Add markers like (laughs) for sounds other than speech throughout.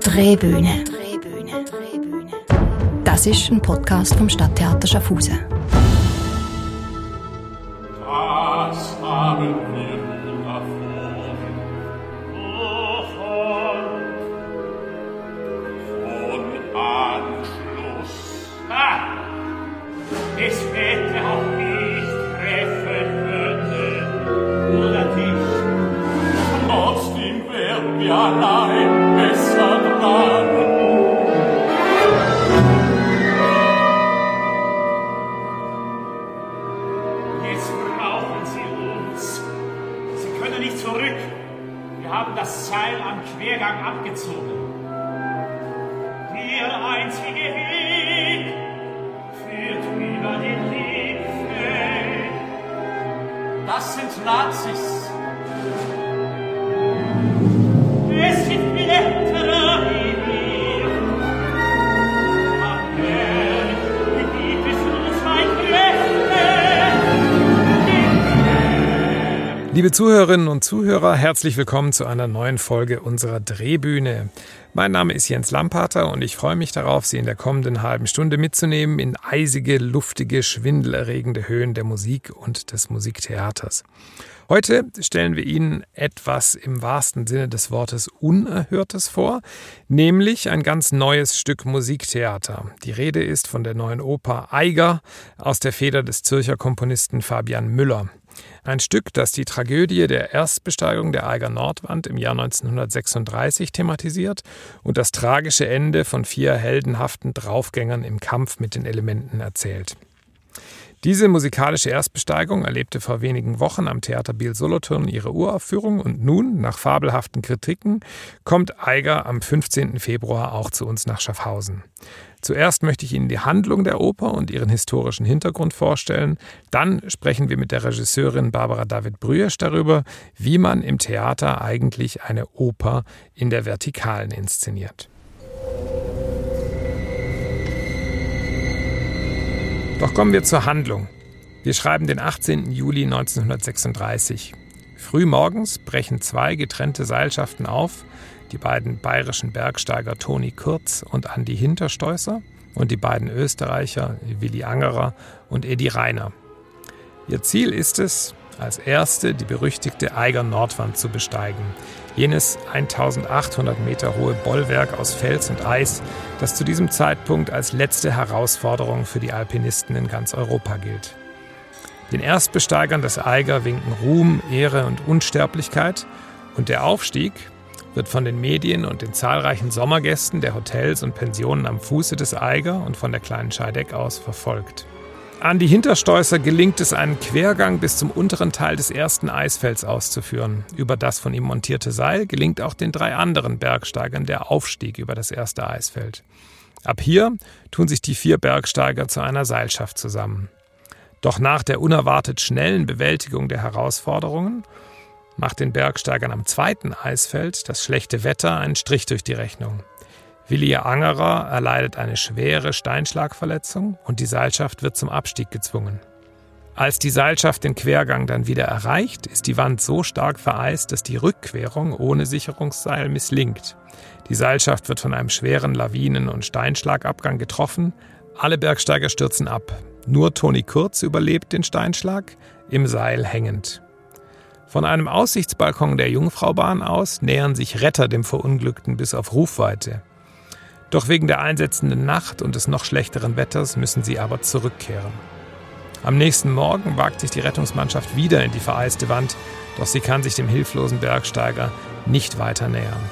Drehbühne. Das ist ein Podcast vom Stadttheater Schaffhausen. Das haben Liebe Zuhörerinnen und Zuhörer, herzlich willkommen zu einer neuen Folge unserer Drehbühne. Mein Name ist Jens Lampater und ich freue mich darauf, Sie in der kommenden halben Stunde mitzunehmen in eisige, luftige, schwindelerregende Höhen der Musik und des Musiktheaters. Heute stellen wir Ihnen etwas im wahrsten Sinne des Wortes Unerhörtes vor, nämlich ein ganz neues Stück Musiktheater. Die Rede ist von der neuen Oper Eiger aus der Feder des Zürcher Komponisten Fabian Müller. Ein Stück, das die Tragödie der Erstbesteigung der Eiger Nordwand im Jahr 1936 thematisiert und das tragische Ende von vier heldenhaften Draufgängern im Kampf mit den Elementen erzählt. Diese musikalische Erstbesteigung erlebte vor wenigen Wochen am Theater Biel Solothurn ihre Uraufführung und nun, nach fabelhaften Kritiken, kommt Eiger am 15. Februar auch zu uns nach Schaffhausen. Zuerst möchte ich Ihnen die Handlung der Oper und ihren historischen Hintergrund vorstellen. Dann sprechen wir mit der Regisseurin Barbara David Brüesch darüber, wie man im Theater eigentlich eine Oper in der Vertikalen inszeniert. Doch kommen wir zur Handlung. Wir schreiben den 18. Juli 1936. Frühmorgens brechen zwei getrennte Seilschaften auf, die beiden bayerischen Bergsteiger Toni Kurz und Andi Hinterstoßer und die beiden Österreicher Willi Angerer und Edi Reiner. Ihr Ziel ist es, als erste die berüchtigte Eiger Nordwand zu besteigen, jenes 1800 Meter hohe Bollwerk aus Fels und Eis, das zu diesem Zeitpunkt als letzte Herausforderung für die Alpinisten in ganz Europa gilt. Den Erstbesteigern des Eiger winken Ruhm, Ehre und Unsterblichkeit und der Aufstieg wird von den Medien und den zahlreichen Sommergästen der Hotels und Pensionen am Fuße des Eiger und von der kleinen Scheideck aus verfolgt. An die Hinterstoßer gelingt es, einen Quergang bis zum unteren Teil des ersten Eisfelds auszuführen. Über das von ihm montierte Seil gelingt auch den drei anderen Bergsteigern der Aufstieg über das erste Eisfeld. Ab hier tun sich die vier Bergsteiger zu einer Seilschaft zusammen. Doch nach der unerwartet schnellen Bewältigung der Herausforderungen macht den Bergsteigern am zweiten Eisfeld das schlechte Wetter einen Strich durch die Rechnung. Willi Angerer erleidet eine schwere Steinschlagverletzung und die Seilschaft wird zum Abstieg gezwungen. Als die Seilschaft den Quergang dann wieder erreicht, ist die Wand so stark vereist, dass die Rückquerung ohne Sicherungsseil misslingt. Die Seilschaft wird von einem schweren Lawinen- und Steinschlagabgang getroffen. Alle Bergsteiger stürzen ab. Nur Toni Kurz überlebt den Steinschlag, im Seil hängend. Von einem Aussichtsbalkon der Jungfraubahn aus nähern sich Retter dem Verunglückten bis auf Rufweite. Doch wegen der einsetzenden Nacht und des noch schlechteren Wetters müssen sie aber zurückkehren. Am nächsten Morgen wagt sich die Rettungsmannschaft wieder in die vereiste Wand, doch sie kann sich dem hilflosen Bergsteiger nicht weiter nähern.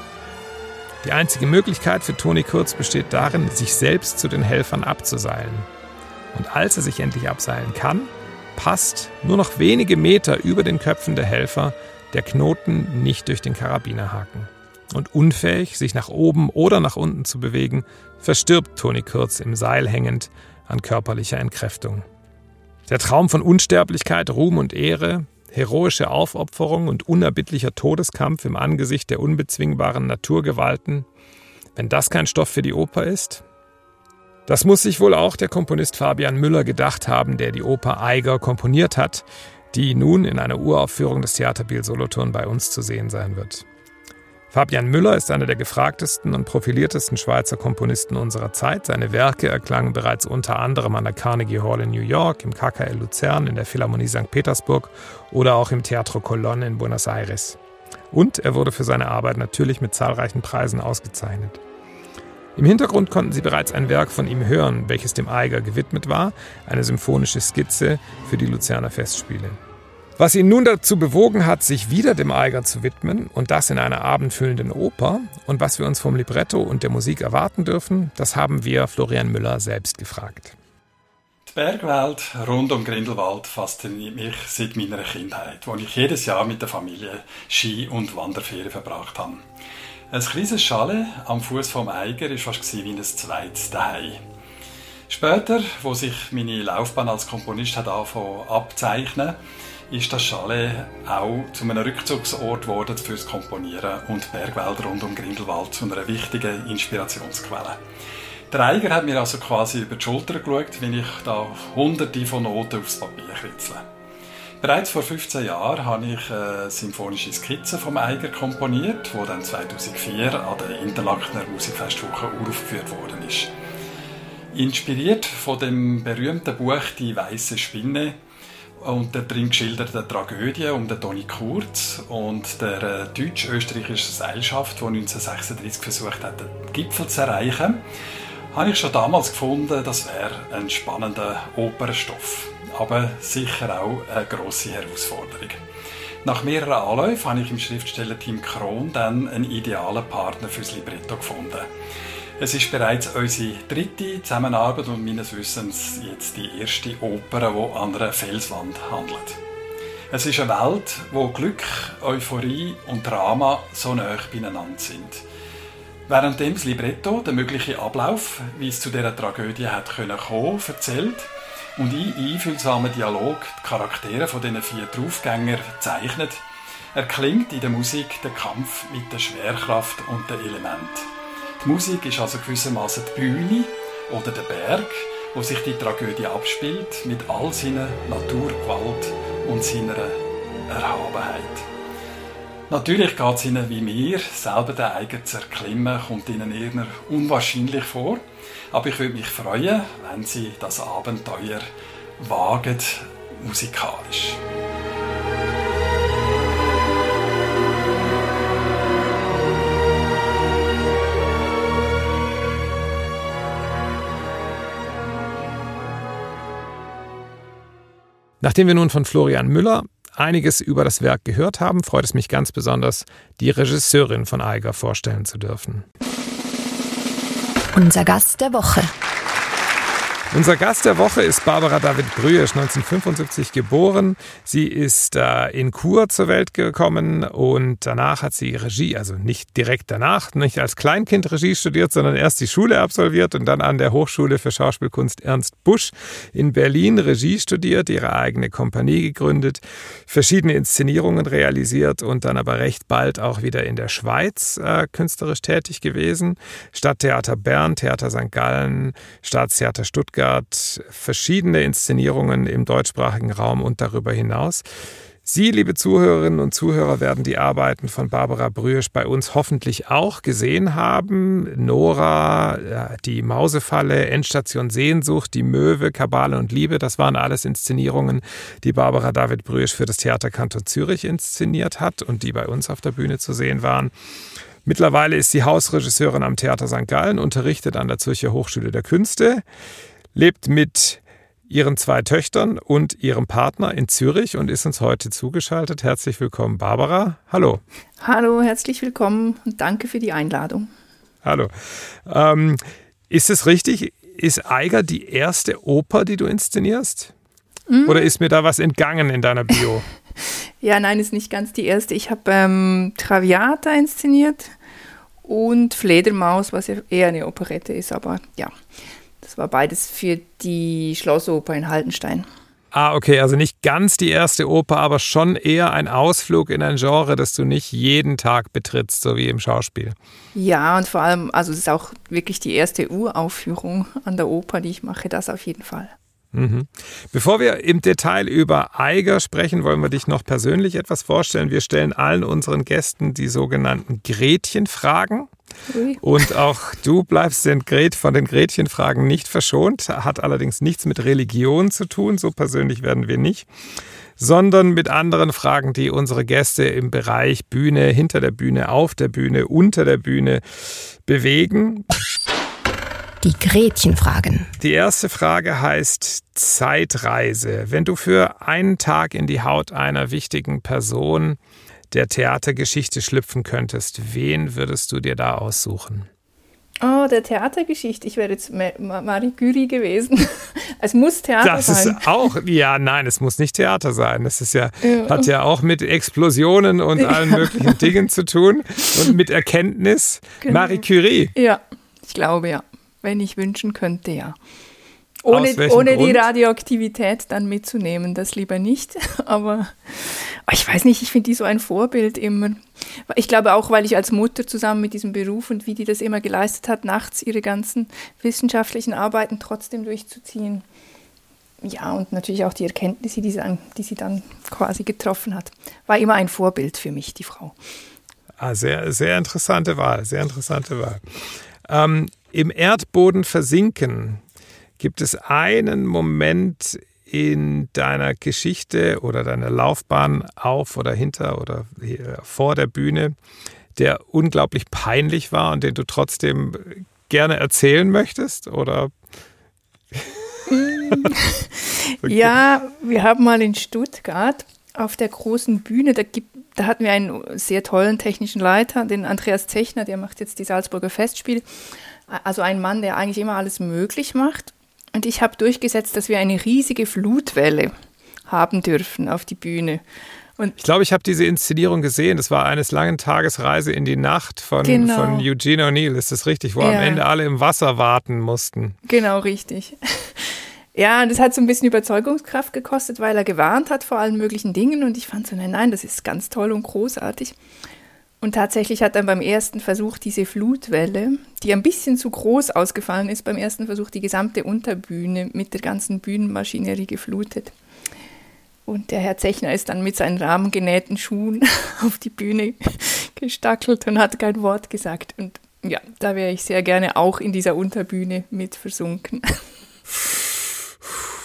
Die einzige Möglichkeit für Toni Kurz besteht darin, sich selbst zu den Helfern abzuseilen. Und als er sich endlich abseilen kann, passt nur noch wenige Meter über den Köpfen der Helfer der Knoten nicht durch den Karabinerhaken und unfähig, sich nach oben oder nach unten zu bewegen, verstirbt Toni Kurz im Seil hängend an körperlicher Entkräftung. Der Traum von Unsterblichkeit, Ruhm und Ehre, heroische Aufopferung und unerbittlicher Todeskampf im Angesicht der unbezwingbaren Naturgewalten, wenn das kein Stoff für die Oper ist? Das muss sich wohl auch der Komponist Fabian Müller gedacht haben, der die Oper Eiger komponiert hat, die nun in einer Uraufführung des Theater Biel Solothurn bei uns zu sehen sein wird. Fabian Müller ist einer der gefragtesten und profiliertesten Schweizer Komponisten unserer Zeit. Seine Werke erklangen bereits unter anderem an der Carnegie Hall in New York, im KKL Luzern, in der Philharmonie St. Petersburg oder auch im Teatro Colón in Buenos Aires. Und er wurde für seine Arbeit natürlich mit zahlreichen Preisen ausgezeichnet. Im Hintergrund konnten Sie bereits ein Werk von ihm hören, welches dem Eiger gewidmet war, eine symphonische Skizze für die Luzerner Festspiele. Was ihn nun dazu bewogen hat, sich wieder dem Eiger zu widmen und das in einer abendfüllenden Oper und was wir uns vom Libretto und der Musik erwarten dürfen, das haben wir Florian Müller selbst gefragt. Die Bergwelt rund um Grindelwald fasziniert mich seit meiner Kindheit, wo ich jedes Jahr mit der Familie Ski- und Wanderferien verbracht habe. Ein kleines Chalet am Fuß vom Eiger war fast wie ein zweites Daheim. Später, wo sich meine Laufbahn als Komponist hat abzeichnen ist das Chalet auch zu einem Rückzugsort geworden fürs Komponieren und Bergwälder rund um Grindelwald zu einer wichtigen Inspirationsquelle. Der Eiger hat mir also quasi über die Schulter geschaut, wenn ich da hunderte von Noten aufs Papier kritzle. Bereits vor 15 Jahren habe ich eine symphonische Skizze vom Eiger komponiert, die dann 2004 an der Interlakener Musikfestwoche aufgeführt worden ist. Inspiriert von dem berühmten Buch Die weiße Spinne und der drin geschilderte Tragödie um den Toni Kurz und der äh, deutsch-österreichischen Seilschaft, die 1936 versucht hat, den Gipfel zu erreichen, habe ich schon damals gefunden, das wäre ein spannender Opernstoff, aber sicher auch eine grosse Herausforderung. Nach mehreren Anläufen habe ich im Schriftstellerteam Kron dann einen idealen Partner fürs Libretto gefunden. Es ist bereits unsere dritte Zusammenarbeit und meines Wissens jetzt die erste Oper, die an einer Felswand handelt. Es ist eine Welt, wo Glück, Euphorie und Drama so nah beieinander sind. Während das Libretto den möglichen Ablauf, wie es zu dieser Tragödie hat können kommen, erzählt und in einfühlsamen Dialog die Charaktere von diesen vier Draufgängern zeichnet, erklingt in der Musik der Kampf mit der Schwerkraft und den Elementen. Die Musik ist also gewissermaßen die Bühne oder der Berg, wo sich die Tragödie abspielt, mit all seiner Naturgewalt und seiner Erhabenheit. Natürlich geht es ihnen wie mir, selber den eigenen zu erklimmen, kommt ihnen eher unwahrscheinlich vor. Aber ich würde mich freuen, wenn sie das Abenteuer wagen, musikalisch. Nachdem wir nun von Florian Müller einiges über das Werk gehört haben, freut es mich ganz besonders, die Regisseurin von Eiger vorstellen zu dürfen. Unser Gast der Woche. Unser Gast der Woche ist Barbara David Brüesch, 1975 geboren. Sie ist äh, in Chur zur Welt gekommen und danach hat sie Regie, also nicht direkt danach, nicht als Kleinkind Regie studiert, sondern erst die Schule absolviert und dann an der Hochschule für Schauspielkunst Ernst Busch in Berlin Regie studiert, ihre eigene Kompanie gegründet, verschiedene Inszenierungen realisiert und dann aber recht bald auch wieder in der Schweiz äh, künstlerisch tätig gewesen. Stadttheater Bern, Theater St. Gallen, Staatstheater Stuttgart Stuttgart verschiedene Inszenierungen im deutschsprachigen Raum und darüber hinaus. Sie, liebe Zuhörerinnen und Zuhörer, werden die Arbeiten von Barbara Brüesch bei uns hoffentlich auch gesehen haben. Nora, die Mausefalle, Endstation Sehnsucht, die Möwe, Kabale und Liebe, das waren alles Inszenierungen, die Barbara David Brüesch für das Theaterkanton Zürich inszeniert hat und die bei uns auf der Bühne zu sehen waren. Mittlerweile ist sie Hausregisseurin am Theater St. Gallen, unterrichtet an der Zürcher Hochschule der Künste lebt mit ihren zwei Töchtern und ihrem Partner in Zürich und ist uns heute zugeschaltet. Herzlich willkommen, Barbara. Hallo. Hallo, herzlich willkommen und danke für die Einladung. Hallo. Ähm, ist es richtig? Ist Eiger die erste Oper, die du inszenierst? Mm. Oder ist mir da was entgangen in deiner Bio? (laughs) ja, nein, ist nicht ganz die erste. Ich habe ähm, Traviata inszeniert und Fledermaus, was ja eher eine Operette ist, aber ja. Das war beides für die Schlossoper in Haldenstein. Ah, okay, also nicht ganz die erste Oper, aber schon eher ein Ausflug in ein Genre, das du nicht jeden Tag betrittst, so wie im Schauspiel. Ja, und vor allem, also es ist auch wirklich die erste Uraufführung an der Oper, die ich mache, das auf jeden Fall. Mhm. Bevor wir im Detail über Eiger sprechen, wollen wir dich noch persönlich etwas vorstellen. Wir stellen allen unseren Gästen die sogenannten Gretchenfragen. Ui. Und auch du bleibst den Gret von den Gretchenfragen nicht verschont, hat allerdings nichts mit Religion zu tun, so persönlich werden wir nicht, sondern mit anderen Fragen, die unsere Gäste im Bereich Bühne, hinter der Bühne, auf der Bühne, unter der Bühne bewegen. Die Gretchenfragen. Die erste Frage heißt Zeitreise. Wenn du für einen Tag in die Haut einer wichtigen Person der Theatergeschichte schlüpfen könntest, wen würdest du dir da aussuchen? Oh, der Theatergeschichte. Ich wäre jetzt Marie Curie gewesen. (laughs) es muss Theater das sein. Das ist auch, ja, nein, es muss nicht Theater sein. Es ist ja, ja. hat ja auch mit Explosionen und allen möglichen (laughs) Dingen zu tun und mit Erkenntnis. Genau. Marie Curie. Ja, ich glaube ja. Wenn ich wünschen könnte, ja. Ohne, ohne die Radioaktivität dann mitzunehmen, das lieber nicht. (laughs) Aber ich weiß nicht, ich finde die so ein Vorbild immer. Ich glaube auch, weil ich als Mutter zusammen mit diesem Beruf und wie die das immer geleistet hat, nachts ihre ganzen wissenschaftlichen Arbeiten trotzdem durchzuziehen. Ja, und natürlich auch die Erkenntnisse, die sie, dann, die sie dann quasi getroffen hat. War immer ein Vorbild für mich, die Frau. Ah, sehr, sehr interessante Wahl, sehr interessante Wahl. Ähm, Im Erdboden versinken Gibt es einen Moment in deiner Geschichte oder deiner Laufbahn auf oder hinter oder vor der Bühne, der unglaublich peinlich war und den du trotzdem gerne erzählen möchtest? Oder? (laughs) ja, wir haben mal in Stuttgart auf der großen Bühne, da, gibt, da hatten wir einen sehr tollen technischen Leiter, den Andreas Zechner, der macht jetzt die Salzburger Festspiele. Also ein Mann, der eigentlich immer alles möglich macht. Und ich habe durchgesetzt, dass wir eine riesige Flutwelle haben dürfen auf die Bühne. Und ich glaube, ich habe diese Inszenierung gesehen. Das war eines langen Tages Reise in die Nacht von, genau. von Eugene O'Neill. Ist das richtig? Wo ja. am Ende alle im Wasser warten mussten. Genau, richtig. (laughs) Ja, und das hat so ein bisschen Überzeugungskraft gekostet, weil er gewarnt hat vor allen möglichen Dingen. Und ich fand so, nein, nein, das ist ganz toll und großartig. Und tatsächlich hat dann beim ersten Versuch diese Flutwelle, die ein bisschen zu groß ausgefallen ist, beim ersten Versuch die gesamte Unterbühne mit der ganzen Bühnenmaschinerie geflutet. Und der Herr Zechner ist dann mit seinen rahmengenähten Schuhen (laughs) auf die Bühne gestackelt und hat kein Wort gesagt. Und ja, da wäre ich sehr gerne auch in dieser Unterbühne mit versunken. (laughs)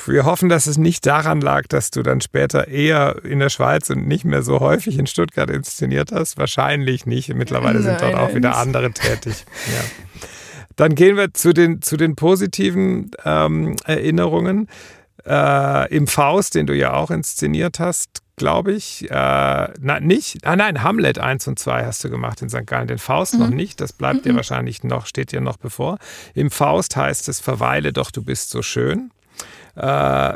wir hoffen, dass es nicht daran lag, dass du dann später eher in der Schweiz und nicht mehr so häufig in Stuttgart inszeniert hast. Wahrscheinlich nicht. Mittlerweile Nein, sind dort auch wieder andere tätig. Ja. Dann gehen wir zu den, zu den positiven ähm, Erinnerungen. Äh, Im Faust, den du ja auch inszeniert hast, glaube ich. Äh, na, nicht. Ah, nein, Hamlet 1 und 2 hast du gemacht in St. Gallen. Den Faust mhm. noch nicht. Das bleibt mhm. dir wahrscheinlich noch, steht dir noch bevor. Im Faust heißt es, verweile doch, du bist so schön äh,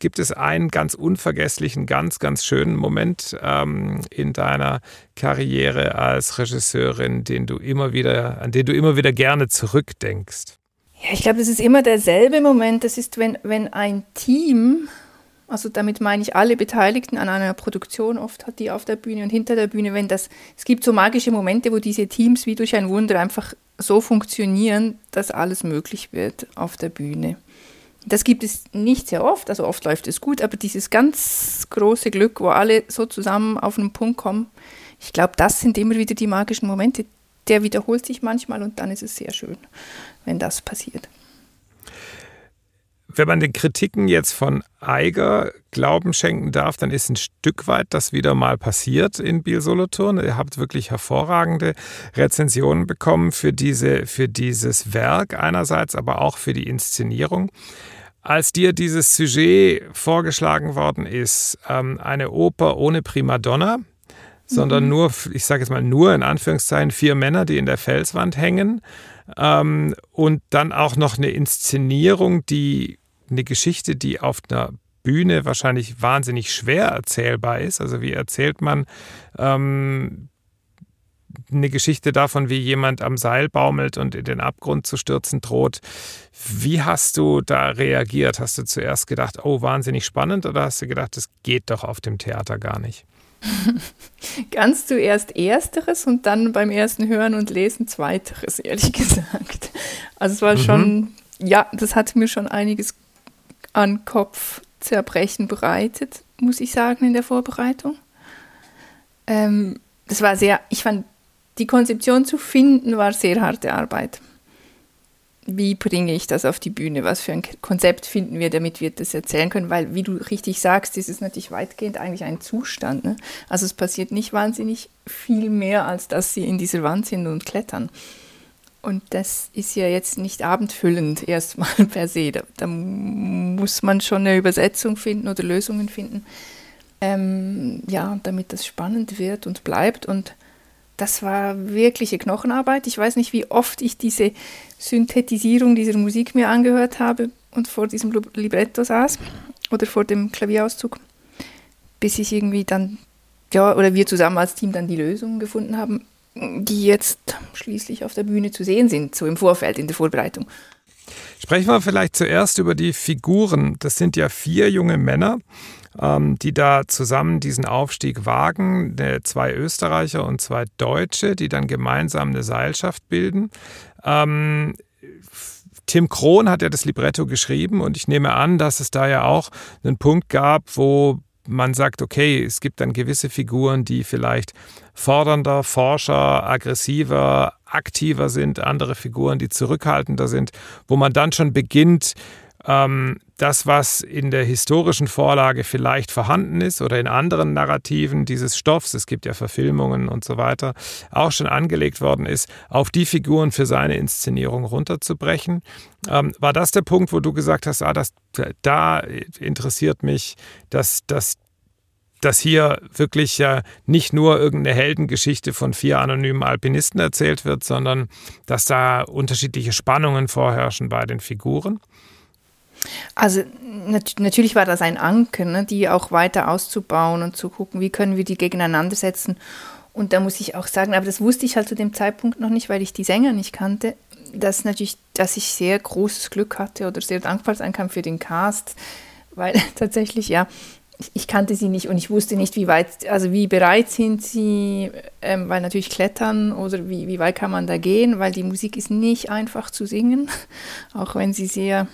gibt es einen ganz unvergesslichen, ganz, ganz schönen Moment ähm, in deiner Karriere als Regisseurin, den du immer wieder, an den du immer wieder gerne zurückdenkst? Ja, ich glaube, das ist immer derselbe Moment. Das ist, wenn, wenn ein Team, also damit meine ich alle Beteiligten an einer Produktion, oft hat die auf der Bühne und hinter der Bühne, wenn das, es gibt so magische Momente, wo diese Teams wie durch ein Wunder einfach so funktionieren, dass alles möglich wird auf der Bühne. Das gibt es nicht sehr oft, also oft läuft es gut, aber dieses ganz große Glück, wo alle so zusammen auf einen Punkt kommen, ich glaube, das sind immer wieder die magischen Momente. Der wiederholt sich manchmal und dann ist es sehr schön, wenn das passiert. Wenn man den Kritiken jetzt von Eiger Glauben schenken darf, dann ist ein Stück weit das wieder mal passiert in Biel Solothurn. Ihr habt wirklich hervorragende Rezensionen bekommen für, diese, für dieses Werk einerseits, aber auch für die Inszenierung. Als dir dieses Sujet vorgeschlagen worden ist, ähm, eine Oper ohne Primadonna, sondern mhm. nur, ich sage jetzt mal nur in Anführungszeichen, vier Männer, die in der Felswand hängen ähm, und dann auch noch eine Inszenierung, die eine Geschichte, die auf einer Bühne wahrscheinlich wahnsinnig schwer erzählbar ist. Also wie erzählt man ähm, eine Geschichte davon, wie jemand am Seil baumelt und in den Abgrund zu stürzen droht. Wie hast du da reagiert? Hast du zuerst gedacht, oh, wahnsinnig spannend, oder hast du gedacht, das geht doch auf dem Theater gar nicht? (laughs) Ganz zuerst Ersteres und dann beim ersten Hören und Lesen Zweiteres, ehrlich (laughs) gesagt. Also es war mhm. schon, ja, das hat mir schon einiges an Kopfzerbrechen bereitet, muss ich sagen, in der Vorbereitung. Ähm, das war sehr, ich fand, die Konzeption zu finden, war sehr harte Arbeit. Wie bringe ich das auf die Bühne? Was für ein Konzept finden wir, damit wir das erzählen können? Weil, wie du richtig sagst, ist es natürlich weitgehend eigentlich ein Zustand. Ne? Also es passiert nicht wahnsinnig viel mehr, als dass sie in dieser Wand sind und klettern. Und das ist ja jetzt nicht abendfüllend (laughs) erstmal per se. Da, da muss man schon eine Übersetzung finden oder Lösungen finden, ähm, ja, damit das spannend wird und bleibt. Und das war wirkliche Knochenarbeit. Ich weiß nicht, wie oft ich diese Synthetisierung dieser Musik mir angehört habe und vor diesem Libretto saß oder vor dem Klavierauszug, bis ich irgendwie dann, ja, oder wir zusammen als Team dann die Lösung gefunden haben, die jetzt schließlich auf der Bühne zu sehen sind, so im Vorfeld, in der Vorbereitung. Sprechen wir vielleicht zuerst über die Figuren. Das sind ja vier junge Männer, die da zusammen diesen Aufstieg wagen. Zwei Österreicher und zwei Deutsche, die dann gemeinsam eine Seilschaft bilden. Ähm, Tim Krohn hat ja das Libretto geschrieben und ich nehme an, dass es da ja auch einen Punkt gab, wo man sagt, okay, es gibt dann gewisse Figuren, die vielleicht fordernder, forscher, aggressiver, aktiver sind, andere Figuren, die zurückhaltender sind, wo man dann schon beginnt, ähm, das, was in der historischen Vorlage vielleicht vorhanden ist oder in anderen Narrativen dieses Stoffs, es gibt ja Verfilmungen und so weiter, auch schon angelegt worden ist, auf die Figuren für seine Inszenierung runterzubrechen. Ähm, war das der Punkt, wo du gesagt hast, ah, das, da interessiert mich, dass, dass dass hier wirklich ja nicht nur irgendeine Heldengeschichte von vier anonymen Alpinisten erzählt wird, sondern dass da unterschiedliche Spannungen vorherrschen bei den Figuren? Also nat natürlich war das ein Anker, ne, die auch weiter auszubauen und zu gucken, wie können wir die gegeneinander setzen. Und da muss ich auch sagen, aber das wusste ich halt zu dem Zeitpunkt noch nicht, weil ich die Sänger nicht kannte, dass natürlich, dass ich sehr großes Glück hatte oder sehr dankbar sein kann für den Cast, weil (laughs) tatsächlich ja ich kannte sie nicht und ich wusste nicht, wie weit, also wie bereit sind sie, ähm, weil natürlich klettern oder wie, wie weit kann man da gehen, weil die Musik ist nicht einfach zu singen, (laughs) auch wenn sie sehr,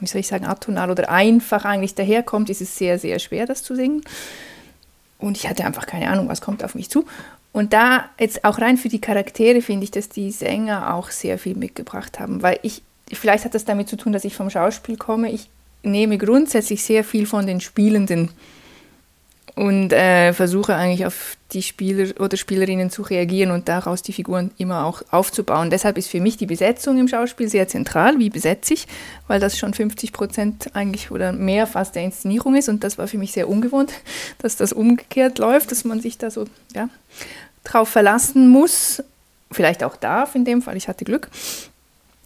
wie soll ich sagen, atonal oder einfach eigentlich daherkommt, ist es sehr, sehr schwer, das zu singen. Und ich hatte einfach keine Ahnung, was kommt auf mich zu. Und da jetzt auch rein für die Charaktere finde ich, dass die Sänger auch sehr viel mitgebracht haben, weil ich, vielleicht hat das damit zu tun, dass ich vom Schauspiel komme. Ich nehme grundsätzlich sehr viel von den Spielenden und äh, versuche eigentlich auf die Spieler oder Spielerinnen zu reagieren und daraus die Figuren immer auch aufzubauen. Deshalb ist für mich die Besetzung im Schauspiel sehr zentral. Wie besetze ich? Weil das schon 50 Prozent eigentlich oder mehr fast der Inszenierung ist und das war für mich sehr ungewohnt, (laughs) dass das umgekehrt läuft, dass man sich da so ja, drauf verlassen muss. Vielleicht auch darf in dem Fall, ich hatte Glück.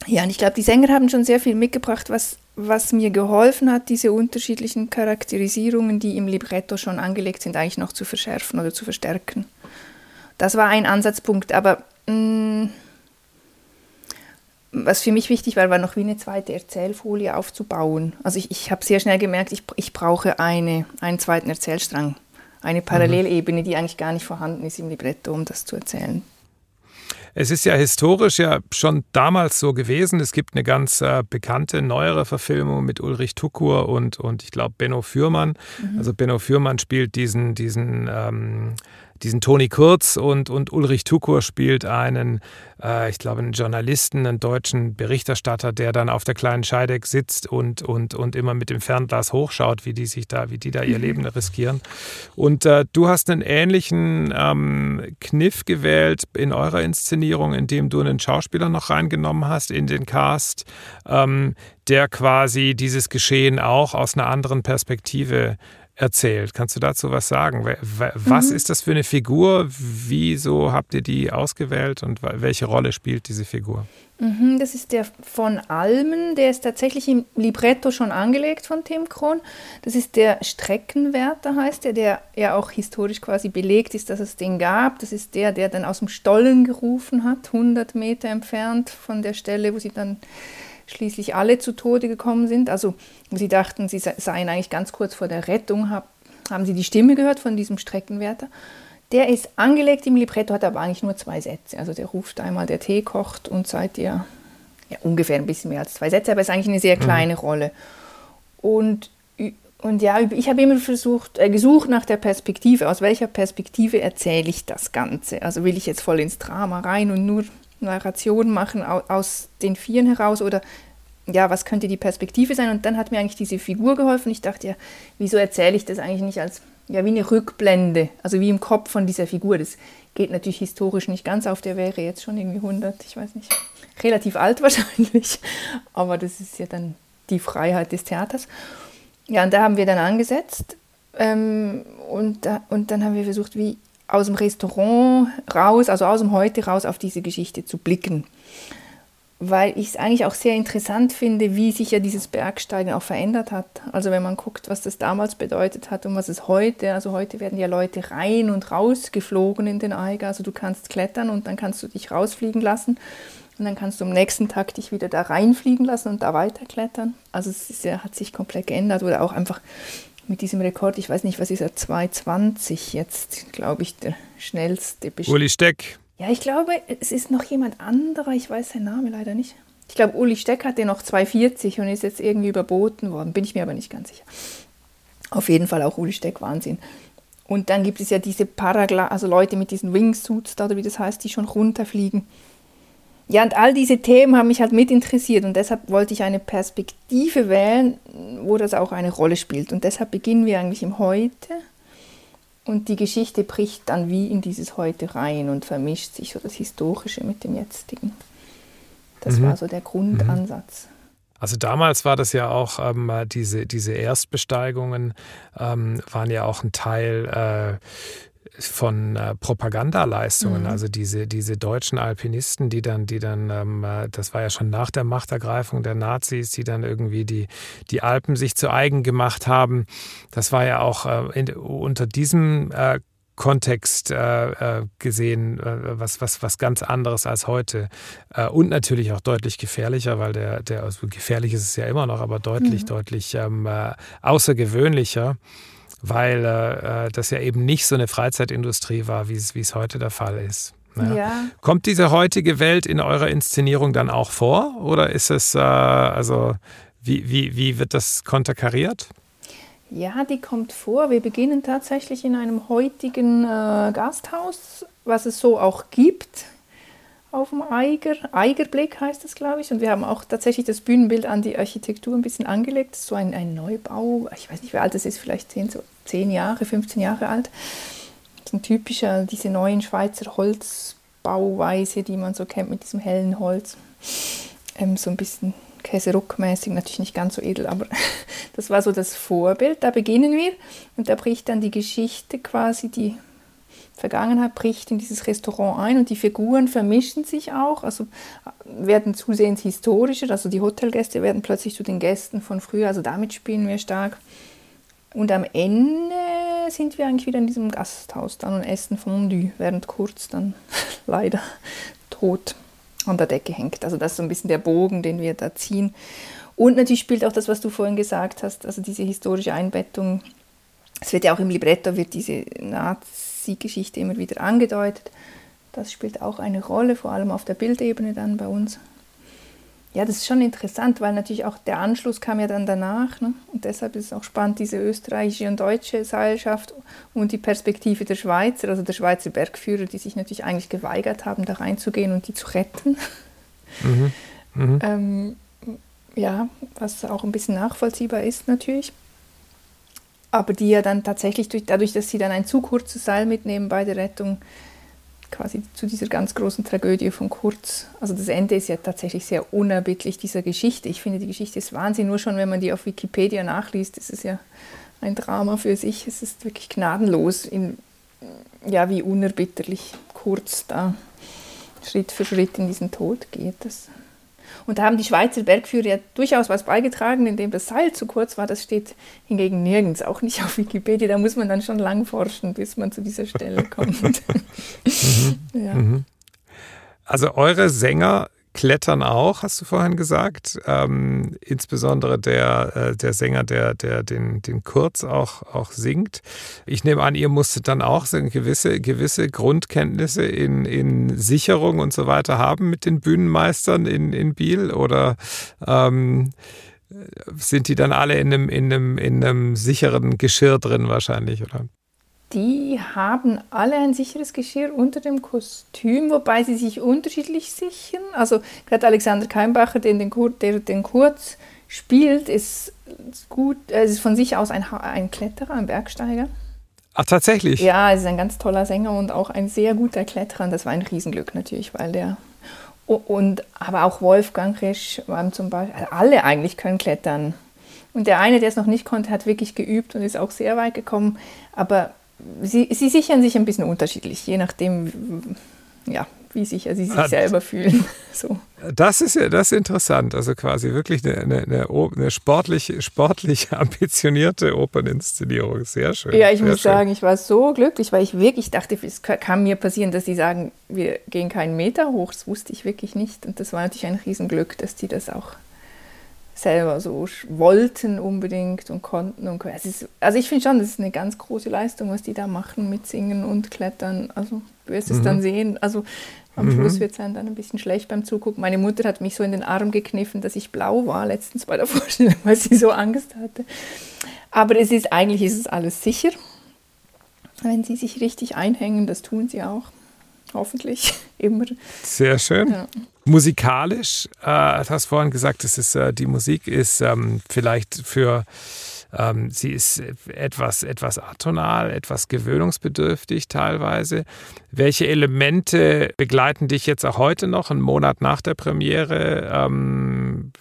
Ja, und ich glaube, die Sänger haben schon sehr viel mitgebracht, was was mir geholfen hat, diese unterschiedlichen Charakterisierungen, die im Libretto schon angelegt sind, eigentlich noch zu verschärfen oder zu verstärken. Das war ein Ansatzpunkt, aber mh, mm, was für mich wichtig war, war noch wie eine zweite Erzählfolie aufzubauen. Also ich, ich habe sehr schnell gemerkt, ich, ich brauche eine, einen zweiten Erzählstrang, eine Parallelebene, die eigentlich gar nicht vorhanden ist im Libretto, um das zu erzählen. Es ist ja historisch ja schon damals so gewesen. Es gibt eine ganz äh, bekannte, neuere Verfilmung mit Ulrich Tukur und, und ich glaube Benno Fürmann. Mhm. Also Benno Fürmann spielt diesen, diesen ähm, diesen Toni Kurz und, und Ulrich Tukur spielt einen, äh, ich glaube, einen Journalisten, einen deutschen Berichterstatter, der dann auf der kleinen Scheideck sitzt und, und, und immer mit dem Fernglas hochschaut, wie die sich da, wie die da ihr mhm. Leben riskieren. Und äh, du hast einen ähnlichen ähm, Kniff gewählt in eurer Inszenierung, indem du einen Schauspieler noch reingenommen hast in den Cast, ähm, der quasi dieses Geschehen auch aus einer anderen Perspektive erzählt. Kannst du dazu was sagen? Was mhm. ist das für eine Figur? Wieso habt ihr die ausgewählt und welche Rolle spielt diese Figur? Mhm, das ist der von Almen, der ist tatsächlich im Libretto schon angelegt von Tim Krohn. Das ist der Streckenwärter, heißt er, der ja auch historisch quasi belegt ist, dass es den gab. Das ist der, der dann aus dem Stollen gerufen hat, 100 Meter entfernt von der Stelle, wo sie dann schließlich alle zu Tode gekommen sind. Also sie dachten, sie seien eigentlich ganz kurz vor der Rettung, haben sie die Stimme gehört von diesem Streckenwärter. Der ist angelegt im Libretto, hat aber eigentlich nur zwei Sätze. Also der ruft einmal, der Tee kocht und seid ihr ja, ungefähr ein bisschen mehr als zwei Sätze, aber es ist eigentlich eine sehr mhm. kleine mhm. Rolle. Und, und ja, ich habe immer versucht, äh, gesucht nach der Perspektive. Aus welcher Perspektive erzähle ich das Ganze? Also will ich jetzt voll ins Drama rein und nur Narration machen aus den Vieren heraus oder ja, was könnte die Perspektive sein? Und dann hat mir eigentlich diese Figur geholfen. Ich dachte ja, wieso erzähle ich das eigentlich nicht als, ja, wie eine Rückblende, also wie im Kopf von dieser Figur. Das geht natürlich historisch nicht ganz auf, der wäre jetzt schon irgendwie 100, ich weiß nicht, relativ alt (laughs) wahrscheinlich, aber das ist ja dann die Freiheit des Theaters. Ja, und da haben wir dann angesetzt ähm, und, da, und dann haben wir versucht, wie aus dem Restaurant raus, also aus dem Heute raus auf diese Geschichte zu blicken. Weil ich es eigentlich auch sehr interessant finde, wie sich ja dieses Bergsteigen auch verändert hat. Also wenn man guckt, was das damals bedeutet hat und was es heute, also heute werden ja Leute rein und raus geflogen in den Eiger. Also du kannst klettern und dann kannst du dich rausfliegen lassen und dann kannst du am nächsten Tag dich wieder da reinfliegen lassen und da weiterklettern. Also es ja, hat sich komplett geändert oder auch einfach mit diesem Rekord, ich weiß nicht, was ist er, 2,20 jetzt, glaube ich, der schnellste. Best Uli Steck. Ja, ich glaube, es ist noch jemand anderer, ich weiß seinen Namen leider nicht. Ich glaube, Uli Steck hatte noch 2,40 und ist jetzt irgendwie überboten worden, bin ich mir aber nicht ganz sicher. Auf jeden Fall auch Uli Steck, Wahnsinn. Und dann gibt es ja diese Paragla, also Leute mit diesen Wingsuits, oder wie das heißt, die schon runterfliegen. Ja, und all diese Themen haben mich halt mit interessiert und deshalb wollte ich eine Perspektive wählen, wo das auch eine Rolle spielt. Und deshalb beginnen wir eigentlich im Heute und die Geschichte bricht dann wie in dieses Heute rein und vermischt sich so das Historische mit dem Jetzigen. Das mhm. war so der Grundansatz. Mhm. Also damals war das ja auch, ähm, diese, diese Erstbesteigungen ähm, waren ja auch ein Teil äh, von äh, Propagandaleistungen, mhm. also diese, diese deutschen Alpinisten, die dann, die dann, ähm, äh, das war ja schon nach der Machtergreifung der Nazis, die dann irgendwie die, die Alpen sich zu eigen gemacht haben. Das war ja auch äh, in, unter diesem äh, Kontext äh, äh, gesehen, äh, was, was, was ganz anderes als heute. Äh, und natürlich auch deutlich gefährlicher, weil der, der also gefährlich ist es ja immer noch, aber deutlich, mhm. deutlich ähm, äh, außergewöhnlicher weil äh, äh, das ja eben nicht so eine Freizeitindustrie war, wie es heute der Fall ist. Ja. Ja. Kommt diese heutige Welt in eurer Inszenierung dann auch vor oder ist es, äh, also wie, wie, wie wird das konterkariert? Ja, die kommt vor. Wir beginnen tatsächlich in einem heutigen äh, Gasthaus, was es so auch gibt auf dem Eiger. Eigerblick heißt das, glaube ich. Und wir haben auch tatsächlich das Bühnenbild an die Architektur ein bisschen angelegt. So ein, ein Neubau, ich weiß nicht, wie alt das ist, vielleicht 10, so 10 Jahre, 15 Jahre alt. So ein typischer, diese neuen Schweizer Holzbauweise, die man so kennt mit diesem hellen Holz. Ähm, so ein bisschen Käseruckmäßig, natürlich nicht ganz so edel, aber (laughs) das war so das Vorbild. Da beginnen wir und da bricht dann die Geschichte quasi, die Vergangenheit bricht in dieses Restaurant ein und die Figuren vermischen sich auch, also werden zusehends historischer, also die Hotelgäste werden plötzlich zu den Gästen von früher, also damit spielen wir stark. Und am Ende sind wir eigentlich wieder in diesem Gasthaus dann und essen Fondue, während Kurz dann (laughs) leider tot an der Decke hängt. Also das ist so ein bisschen der Bogen, den wir da ziehen. Und natürlich spielt auch das, was du vorhin gesagt hast, also diese historische Einbettung. Es wird ja auch im Libretto wird diese Nazi Sieggeschichte immer wieder angedeutet. Das spielt auch eine Rolle, vor allem auf der Bildebene dann bei uns. Ja, das ist schon interessant, weil natürlich auch der Anschluss kam ja dann danach. Ne? Und deshalb ist es auch spannend, diese österreichische und deutsche Seilschaft und die Perspektive der Schweizer, also der Schweizer Bergführer, die sich natürlich eigentlich geweigert haben, da reinzugehen und die zu retten. Mhm. Mhm. Ähm, ja, was auch ein bisschen nachvollziehbar ist natürlich aber die ja dann tatsächlich durch, dadurch, dass sie dann ein zu kurzes Seil mitnehmen bei der Rettung, quasi zu dieser ganz großen Tragödie von Kurz. Also das Ende ist ja tatsächlich sehr unerbittlich dieser Geschichte. Ich finde, die Geschichte ist Wahnsinn. Nur schon, wenn man die auf Wikipedia nachliest, ist es ja ein Drama für sich. Es ist wirklich gnadenlos, in, ja, wie unerbitterlich Kurz da Schritt für Schritt in diesen Tod geht. Das und da haben die Schweizer Bergführer ja durchaus was beigetragen, indem das Seil zu kurz war. Das steht hingegen nirgends, auch nicht auf Wikipedia. Da muss man dann schon lang forschen, bis man zu dieser Stelle kommt. (laughs) mhm. Ja. Mhm. Also eure Sänger Klettern auch, hast du vorhin gesagt. Ähm, insbesondere der, äh, der Sänger, der, der den, den Kurz auch, auch singt. Ich nehme an, ihr musstet dann auch so gewisse, gewisse Grundkenntnisse in, in Sicherung und so weiter haben mit den Bühnenmeistern in, in Biel oder ähm, sind die dann alle in einem, in einem, in einem sicheren Geschirr drin wahrscheinlich, oder? Die haben alle ein sicheres Geschirr unter dem Kostüm, wobei sie sich unterschiedlich sichern. Also gerade Alexander Keimbacher, den den, Kur der den Kurz spielt, ist gut, er ist von sich aus ein, ein Kletterer, ein Bergsteiger. Ach, tatsächlich? Ja, er ist ein ganz toller Sänger und auch ein sehr guter Kletterer. Und das war ein Riesenglück natürlich, weil der und aber auch Wolfgang Risch zum Beispiel, also alle eigentlich können klettern. Und der eine, der es noch nicht konnte, hat wirklich geübt und ist auch sehr weit gekommen. Aber sie, sie sichern sich ein bisschen unterschiedlich, je nachdem, ja, wie sicher sie sich ah, selber fühlen. (laughs) So. Das ist ja das ist interessant. Also quasi wirklich eine, eine, eine, eine sportlich, sportlich (laughs) ambitionierte Operninszenierung. Sehr schön. Ja, ich muss schön. sagen, ich war so glücklich, weil ich wirklich dachte, es kann mir passieren, dass sie sagen, wir gehen keinen Meter hoch. Das wusste ich wirklich nicht. Und das war natürlich ein Riesenglück, dass die das auch selber so wollten unbedingt und konnten. Und ist, also ich finde schon, das ist eine ganz große Leistung, was die da machen mit Singen und Klettern. Also du wirst es mhm. dann sehen. Also am mhm. Schluss wird es dann ein bisschen schlecht beim Zugucken. Meine Mutter hat mich so in den Arm gekniffen, dass ich blau war letztens bei der (laughs) Vorstellung, weil sie so Angst hatte. Aber es ist eigentlich ist es alles sicher. Wenn sie sich richtig einhängen, das tun sie auch. Hoffentlich (laughs) immer. Sehr schön. Ja. Musikalisch, äh, du hast vorhin gesagt, es ist, äh, die Musik ist ähm, vielleicht für, ähm, sie ist etwas, etwas atonal, etwas gewöhnungsbedürftig teilweise. Welche Elemente begleiten dich jetzt auch heute noch, einen Monat nach der Premiere? Ähm,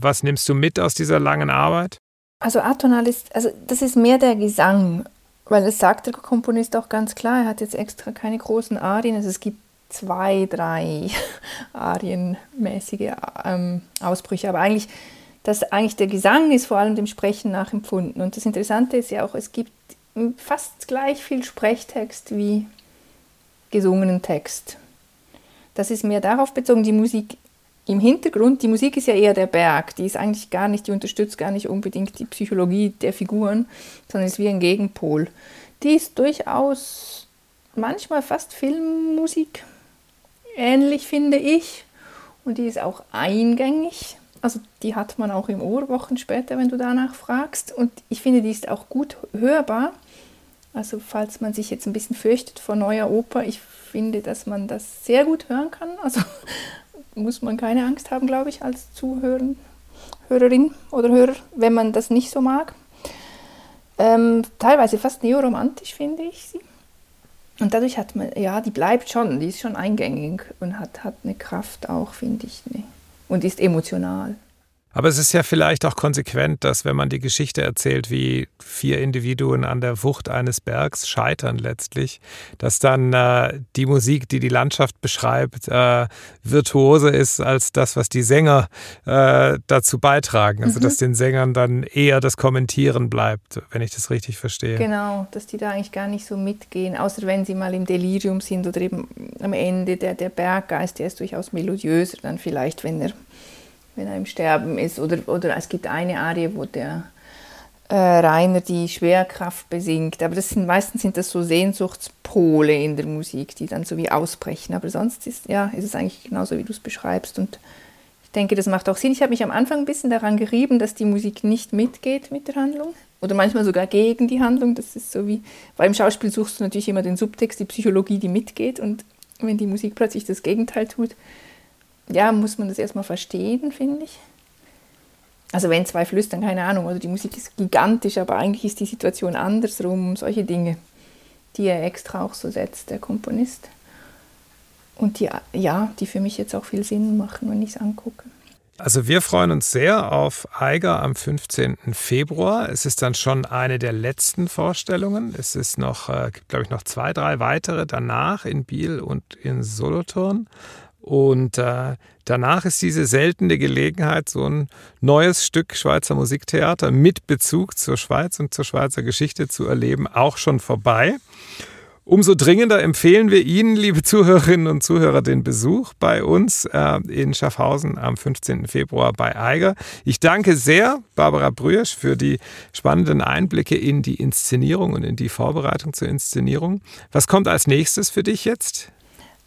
was nimmst du mit aus dieser langen Arbeit? Also atonal ist, also das ist mehr der Gesang, weil es sagt der Komponist auch ganz klar, er hat jetzt extra keine großen Arien, also es gibt zwei, drei (laughs) arienmäßige ähm, Ausbrüche. Aber eigentlich, das, eigentlich der Gesang ist vor allem dem Sprechen nachempfunden. Und das Interessante ist ja auch, es gibt fast gleich viel Sprechtext wie gesungenen Text. Das ist mehr darauf bezogen, die Musik im Hintergrund, die Musik ist ja eher der Berg, die ist eigentlich gar nicht, die unterstützt gar nicht unbedingt die Psychologie der Figuren, sondern ist wie ein Gegenpol. Die ist durchaus manchmal fast Filmmusik, ähnlich, finde ich. Und die ist auch eingängig. Also die hat man auch im Ohr Wochen später, wenn du danach fragst. Und ich finde, die ist auch gut hörbar. Also falls man sich jetzt ein bisschen fürchtet vor neuer Oper, ich finde, dass man das sehr gut hören kann. Also muss man keine Angst haben, glaube ich, als Zuhörerin Hörerin oder Hörer, wenn man das nicht so mag. Ähm, teilweise fast neoromantisch, finde ich sie. Und dadurch hat man, ja, die bleibt schon, die ist schon eingängig und hat, hat eine Kraft auch, finde ich, ne? und ist emotional. Aber es ist ja vielleicht auch konsequent, dass wenn man die Geschichte erzählt, wie vier Individuen an der Wucht eines Bergs scheitern letztlich, dass dann äh, die Musik, die die Landschaft beschreibt, äh, virtuoser ist als das, was die Sänger äh, dazu beitragen. Also mhm. dass den Sängern dann eher das Kommentieren bleibt, wenn ich das richtig verstehe. Genau, dass die da eigentlich gar nicht so mitgehen, außer wenn sie mal im Delirium sind oder eben am Ende der, der Berggeist, der ist durchaus melodiöser dann vielleicht, wenn er wenn er im Sterben ist. Oder, oder es gibt eine Arie, wo der äh, Rainer die Schwerkraft besingt. Aber das sind, meistens sind das so Sehnsuchtspole in der Musik, die dann so wie ausbrechen. Aber sonst ist, ja, ist es eigentlich genauso, wie du es beschreibst. Und ich denke, das macht auch Sinn. Ich habe mich am Anfang ein bisschen daran gerieben, dass die Musik nicht mitgeht mit der Handlung. Oder manchmal sogar gegen die Handlung. Das ist so wie, weil im Schauspiel suchst du natürlich immer den Subtext, die Psychologie, die mitgeht. Und wenn die Musik plötzlich das Gegenteil tut, ja, muss man das erstmal verstehen, finde ich. Also wenn zwei flüstern, keine Ahnung, oder die Musik ist gigantisch, aber eigentlich ist die Situation andersrum, solche Dinge, die er extra auch so setzt, der Komponist. Und die, ja, die für mich jetzt auch viel Sinn machen, wenn ich es angucke. Also wir freuen uns sehr auf Eiger am 15. Februar. Es ist dann schon eine der letzten Vorstellungen. Es ist noch, äh, gibt glaube ich noch zwei, drei weitere danach in Biel und in Solothurn. Und äh, danach ist diese seltene Gelegenheit, so ein neues Stück Schweizer Musiktheater mit Bezug zur Schweiz und zur Schweizer Geschichte zu erleben, auch schon vorbei. Umso dringender empfehlen wir Ihnen, liebe Zuhörerinnen und Zuhörer, den Besuch bei uns äh, in Schaffhausen am 15. Februar bei Eiger. Ich danke sehr, Barbara Brüsch, für die spannenden Einblicke in die Inszenierung und in die Vorbereitung zur Inszenierung. Was kommt als nächstes für dich jetzt?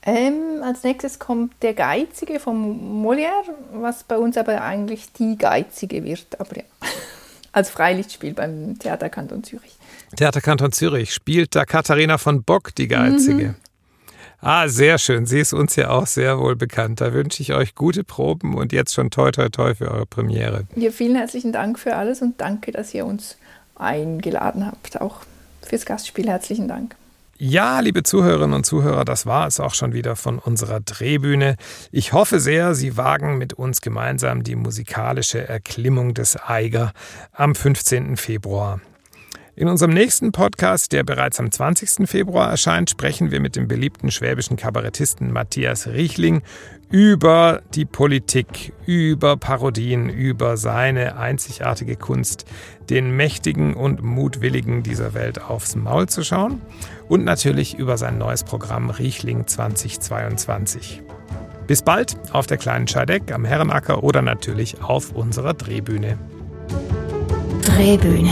Ähm, als nächstes kommt der Geizige vom Molière, was bei uns aber eigentlich die Geizige wird. Aber ja, (laughs) als Freilichtspiel beim Theaterkanton Zürich. Theaterkanton Zürich spielt da Katharina von Bock die Geizige. Mhm. Ah, sehr schön. Sie ist uns ja auch sehr wohl bekannt. Da wünsche ich euch gute Proben und jetzt schon toi toi toi für eure Premiere. Ja, vielen herzlichen Dank für alles und danke, dass ihr uns eingeladen habt. Auch fürs Gastspiel herzlichen Dank. Ja, liebe Zuhörerinnen und Zuhörer, das war es auch schon wieder von unserer Drehbühne. Ich hoffe sehr, Sie wagen mit uns gemeinsam die musikalische Erklimmung des Eiger am 15. Februar. In unserem nächsten Podcast, der bereits am 20. Februar erscheint, sprechen wir mit dem beliebten schwäbischen Kabarettisten Matthias Riechling über die Politik, über Parodien, über seine einzigartige Kunst, den Mächtigen und Mutwilligen dieser Welt aufs Maul zu schauen und natürlich über sein neues Programm Riechling 2022. Bis bald auf der kleinen Scheideck am Herrenacker oder natürlich auf unserer Drehbühne. Drehbühne.